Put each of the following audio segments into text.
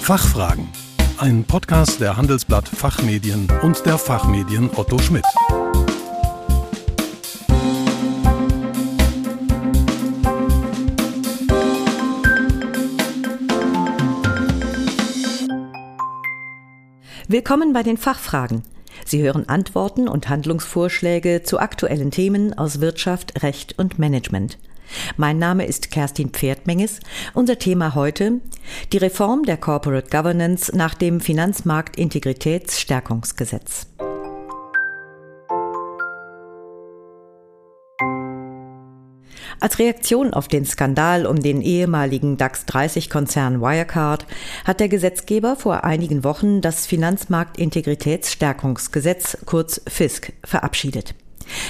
Fachfragen. Ein Podcast der Handelsblatt Fachmedien und der Fachmedien Otto Schmidt. Willkommen bei den Fachfragen. Sie hören Antworten und Handlungsvorschläge zu aktuellen Themen aus Wirtschaft, Recht und Management. Mein Name ist Kerstin Pferdmenges. Unser Thema heute die Reform der Corporate Governance nach dem Finanzmarktintegritätsstärkungsgesetz. Als Reaktion auf den Skandal um den ehemaligen DAX 30-Konzern Wirecard hat der Gesetzgeber vor einigen Wochen das Finanzmarktintegritätsstärkungsgesetz kurz FISK verabschiedet.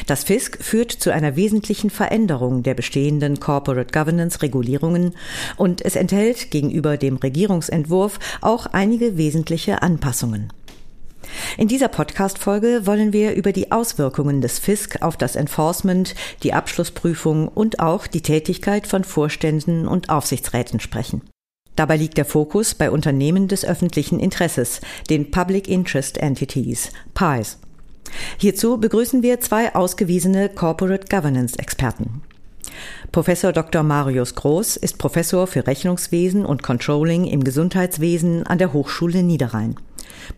Das FISK führt zu einer wesentlichen Veränderung der bestehenden Corporate Governance Regulierungen und es enthält gegenüber dem Regierungsentwurf auch einige wesentliche Anpassungen. In dieser Podcast-Folge wollen wir über die Auswirkungen des FISK auf das Enforcement, die Abschlussprüfung und auch die Tätigkeit von Vorständen und Aufsichtsräten sprechen. Dabei liegt der Fokus bei Unternehmen des öffentlichen Interesses, den Public Interest Entities, PIEs. Hierzu begrüßen wir zwei ausgewiesene Corporate Governance Experten. Professor Dr. Marius Groß ist Professor für Rechnungswesen und Controlling im Gesundheitswesen an der Hochschule Niederrhein.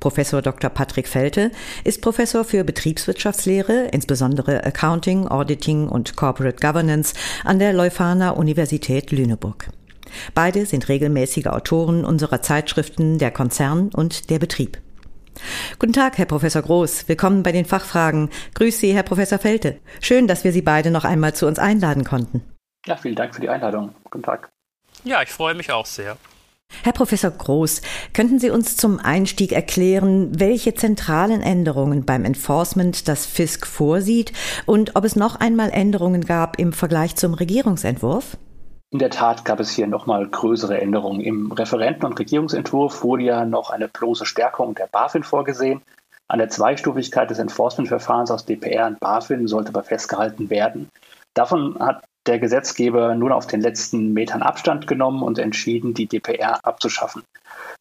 Professor Dr. Patrick Felte ist Professor für Betriebswirtschaftslehre, insbesondere Accounting, Auditing und Corporate Governance an der Leuphana Universität Lüneburg. Beide sind regelmäßige Autoren unserer Zeitschriften Der Konzern und der Betrieb. Guten Tag, Herr Professor Groß. Willkommen bei den Fachfragen. Grüß Sie, Herr Professor Felte. Schön, dass wir Sie beide noch einmal zu uns einladen konnten. Ja, vielen Dank für die Einladung. Guten Tag. Ja, ich freue mich auch sehr. Herr Professor Groß, könnten Sie uns zum Einstieg erklären, welche zentralen Änderungen beim Enforcement das FISK vorsieht und ob es noch einmal Änderungen gab im Vergleich zum Regierungsentwurf? In der Tat gab es hier nochmal größere Änderungen. Im Referenten- und Regierungsentwurf wurde ja noch eine bloße Stärkung der BaFin vorgesehen. An der Zweistufigkeit des Enforcement-Verfahrens aus DPR und BaFin sollte aber festgehalten werden. Davon hat der Gesetzgeber nun auf den letzten Metern Abstand genommen und entschieden, die DPR abzuschaffen.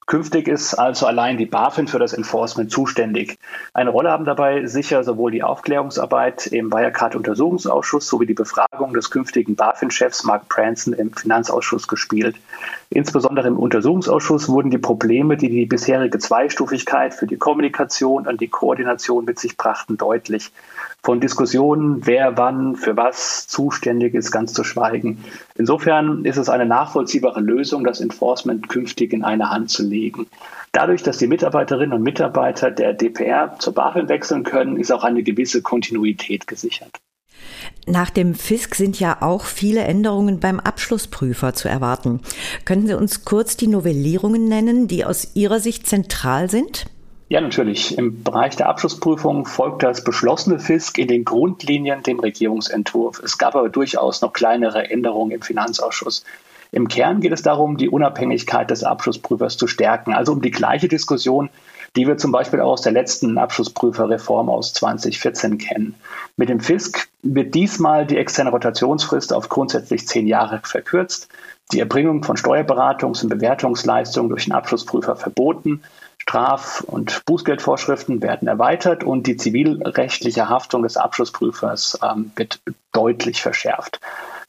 Künftig ist also allein die BaFin für das Enforcement zuständig. Eine Rolle haben dabei sicher sowohl die Aufklärungsarbeit im Wirecard-Untersuchungsausschuss sowie die Befragung des künftigen BaFin-Chefs Mark Branson im Finanzausschuss gespielt. Insbesondere im Untersuchungsausschuss wurden die Probleme, die die bisherige Zweistufigkeit für die Kommunikation und die Koordination mit sich brachten, deutlich. Von Diskussionen, wer wann für was zuständig ist, ganz zu schweigen. Insofern ist es eine nachvollziehbare Lösung, das Enforcement künftig in eine Hand zu legen. Dadurch, dass die Mitarbeiterinnen und Mitarbeiter der DPR zur BaFin wechseln können, ist auch eine gewisse Kontinuität gesichert. Nach dem Fisk sind ja auch viele Änderungen beim Abschlussprüfer zu erwarten. Können Sie uns kurz die Novellierungen nennen, die aus Ihrer Sicht zentral sind? Ja, natürlich. Im Bereich der Abschlussprüfung folgt das beschlossene FISK in den Grundlinien dem Regierungsentwurf. Es gab aber durchaus noch kleinere Änderungen im Finanzausschuss. Im Kern geht es darum, die Unabhängigkeit des Abschlussprüfers zu stärken, also um die gleiche Diskussion, die wir zum Beispiel auch aus der letzten Abschlussprüferreform aus 2014 kennen. Mit dem FISK wird diesmal die externe Rotationsfrist auf grundsätzlich zehn Jahre verkürzt, die Erbringung von Steuerberatungs- und Bewertungsleistungen durch den Abschlussprüfer verboten Straf- und Bußgeldvorschriften werden erweitert und die zivilrechtliche Haftung des Abschlussprüfers ähm, wird deutlich verschärft.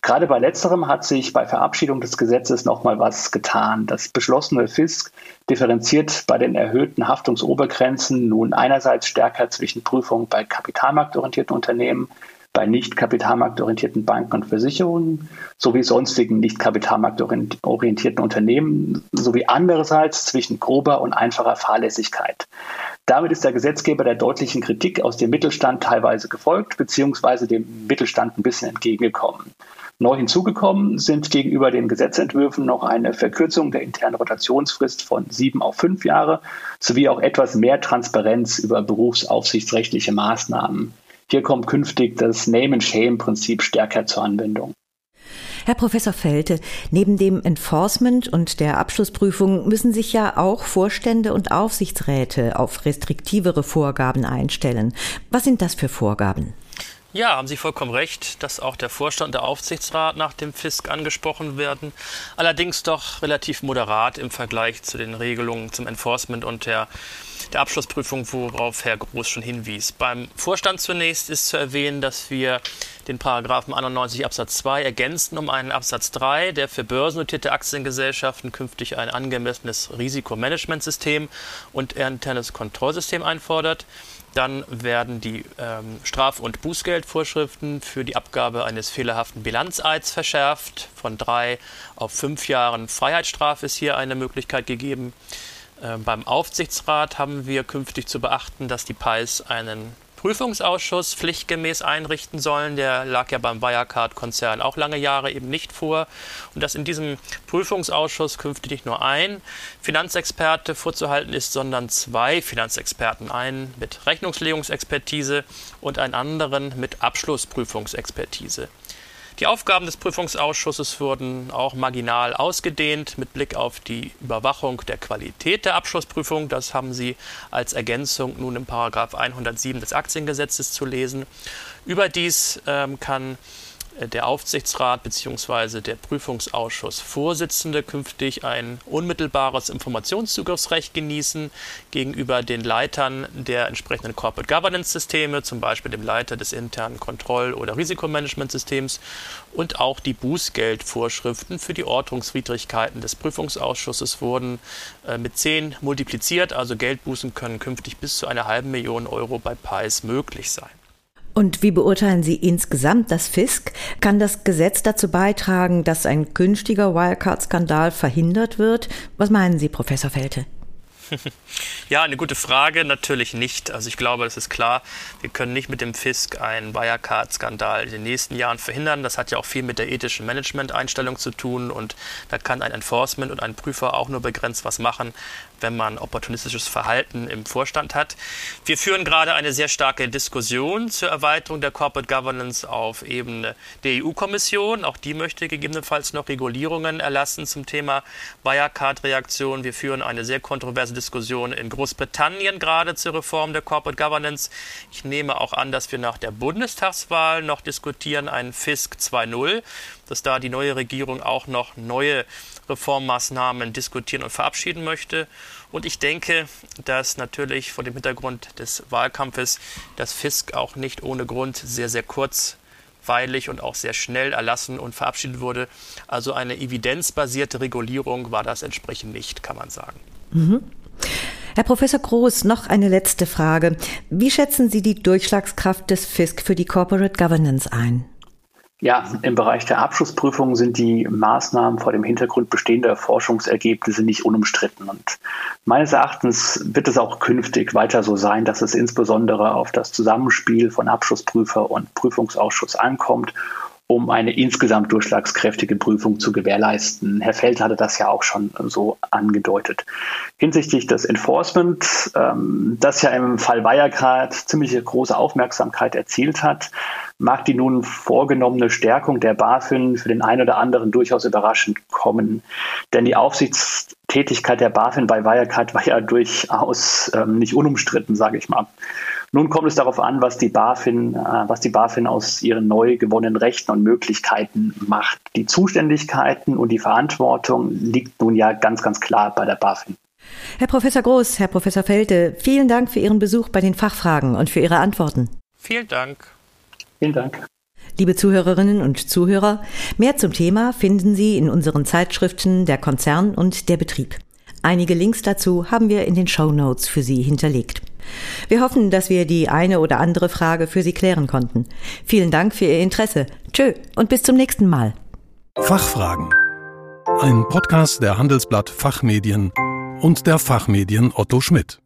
Gerade bei letzterem hat sich bei Verabschiedung des Gesetzes nochmal was getan. Das beschlossene FISK differenziert bei den erhöhten Haftungsobergrenzen nun einerseits stärker zwischen Prüfungen bei kapitalmarktorientierten Unternehmen, bei nicht kapitalmarktorientierten Banken und Versicherungen sowie sonstigen nicht kapitalmarktorientierten Unternehmen sowie andererseits zwischen grober und einfacher Fahrlässigkeit. Damit ist der Gesetzgeber der deutlichen Kritik aus dem Mittelstand teilweise gefolgt beziehungsweise dem Mittelstand ein bisschen entgegengekommen. Neu hinzugekommen sind gegenüber den Gesetzentwürfen noch eine Verkürzung der internen Rotationsfrist von sieben auf fünf Jahre sowie auch etwas mehr Transparenz über berufsaufsichtsrechtliche Maßnahmen. Hier kommt künftig das Name-and-Shame-Prinzip stärker zur Anwendung. Herr Professor Felte, neben dem Enforcement und der Abschlussprüfung müssen sich ja auch Vorstände und Aufsichtsräte auf restriktivere Vorgaben einstellen. Was sind das für Vorgaben? Ja, haben Sie vollkommen recht, dass auch der Vorstand und der Aufsichtsrat nach dem Fisk angesprochen werden. Allerdings doch relativ moderat im Vergleich zu den Regelungen zum Enforcement und der, der Abschlussprüfung, worauf Herr Groß schon hinwies. Beim Vorstand zunächst ist zu erwähnen, dass wir den Paragraphen 91 Absatz 2 ergänzen um einen Absatz 3, der für börsennotierte Aktiengesellschaften künftig ein angemessenes Risikomanagementsystem und internes Kontrollsystem einfordert. Dann werden die ähm, Straf- und Bußgeldvorschriften für die Abgabe eines fehlerhaften Bilanzeids verschärft. Von drei auf fünf Jahren Freiheitsstrafe ist hier eine Möglichkeit gegeben. Ähm, beim Aufsichtsrat haben wir künftig zu beachten, dass die PAIs einen Prüfungsausschuss pflichtgemäß einrichten sollen. Der lag ja beim Wirecard-Konzern auch lange Jahre eben nicht vor. Und dass in diesem Prüfungsausschuss künftig nicht nur ein Finanzexperte vorzuhalten ist, sondern zwei Finanzexperten. Einen mit Rechnungslegungsexpertise und einen anderen mit Abschlussprüfungsexpertise. Die Aufgaben des Prüfungsausschusses wurden auch marginal ausgedehnt mit Blick auf die Überwachung der Qualität der Abschlussprüfung. Das haben Sie als Ergänzung nun im Paragraph 107 des Aktiengesetzes zu lesen. Überdies ähm, kann der Aufsichtsrat bzw. der Prüfungsausschussvorsitzende künftig ein unmittelbares Informationszugriffsrecht genießen gegenüber den Leitern der entsprechenden Corporate Governance Systeme, zum Beispiel dem Leiter des internen Kontroll- oder Risikomanagementsystems und auch die Bußgeldvorschriften für die Ordnungswidrigkeiten des Prüfungsausschusses wurden äh, mit 10 multipliziert, also Geldbußen können künftig bis zu einer halben Million Euro bei PIS möglich sein. Und wie beurteilen Sie insgesamt das FISK? Kann das Gesetz dazu beitragen, dass ein künftiger Wirecard-Skandal verhindert wird? Was meinen Sie, Professor Felte? Ja, eine gute Frage. Natürlich nicht. Also ich glaube, das ist klar. Wir können nicht mit dem Fisk einen Wirecard-Skandal in den nächsten Jahren verhindern. Das hat ja auch viel mit der ethischen Management-Einstellung zu tun. Und da kann ein Enforcement und ein Prüfer auch nur begrenzt was machen, wenn man opportunistisches Verhalten im Vorstand hat. Wir führen gerade eine sehr starke Diskussion zur Erweiterung der Corporate Governance auf Ebene der EU-Kommission. Auch die möchte gegebenenfalls noch Regulierungen erlassen zum Thema Wirecard-Reaktion. Wir führen eine sehr kontroverse Diskussion in Großbritannien gerade zur Reform der Corporate Governance. Ich nehme auch an, dass wir nach der Bundestagswahl noch diskutieren, einen FISC 2.0, dass da die neue Regierung auch noch neue Reformmaßnahmen diskutieren und verabschieden möchte. Und ich denke, dass natürlich vor dem Hintergrund des Wahlkampfes das Fisk auch nicht ohne Grund sehr, sehr kurzweilig und auch sehr schnell erlassen und verabschiedet wurde. Also eine evidenzbasierte Regulierung war das entsprechend nicht, kann man sagen. Mhm. Herr Professor Groß, noch eine letzte Frage. Wie schätzen Sie die Durchschlagskraft des FISK für die Corporate Governance ein? Ja, im Bereich der Abschlussprüfung sind die Maßnahmen vor dem Hintergrund bestehender Forschungsergebnisse nicht unumstritten. Und meines Erachtens wird es auch künftig weiter so sein, dass es insbesondere auf das Zusammenspiel von Abschlussprüfer und Prüfungsausschuss ankommt um eine insgesamt durchschlagskräftige Prüfung zu gewährleisten. Herr Feld hatte das ja auch schon so angedeutet. Hinsichtlich des Enforcement, ähm, das ja im Fall Wirecard ziemlich große Aufmerksamkeit erzielt hat, mag die nun vorgenommene Stärkung der BaFin für den einen oder anderen durchaus überraschend kommen. Denn die Aufsichtstätigkeit der BaFin bei Wirecard war ja durchaus ähm, nicht unumstritten, sage ich mal. Nun kommt es darauf an, was die BaFin, äh, was die BaFin aus ihren neu gewonnenen Rechten und Möglichkeiten macht. Die Zuständigkeiten und die Verantwortung liegt nun ja ganz, ganz klar bei der BaFin. Herr Professor Groß, Herr Professor Felte, vielen Dank für Ihren Besuch bei den Fachfragen und für Ihre Antworten. Vielen Dank. Vielen Dank. Liebe Zuhörerinnen und Zuhörer, mehr zum Thema finden Sie in unseren Zeitschriften Der Konzern und der Betrieb. Einige Links dazu haben wir in den Show Notes für Sie hinterlegt. Wir hoffen, dass wir die eine oder andere Frage für Sie klären konnten. Vielen Dank für Ihr Interesse. Tschö und bis zum nächsten Mal. Fachfragen. Ein Podcast der Handelsblatt Fachmedien und der Fachmedien Otto Schmidt.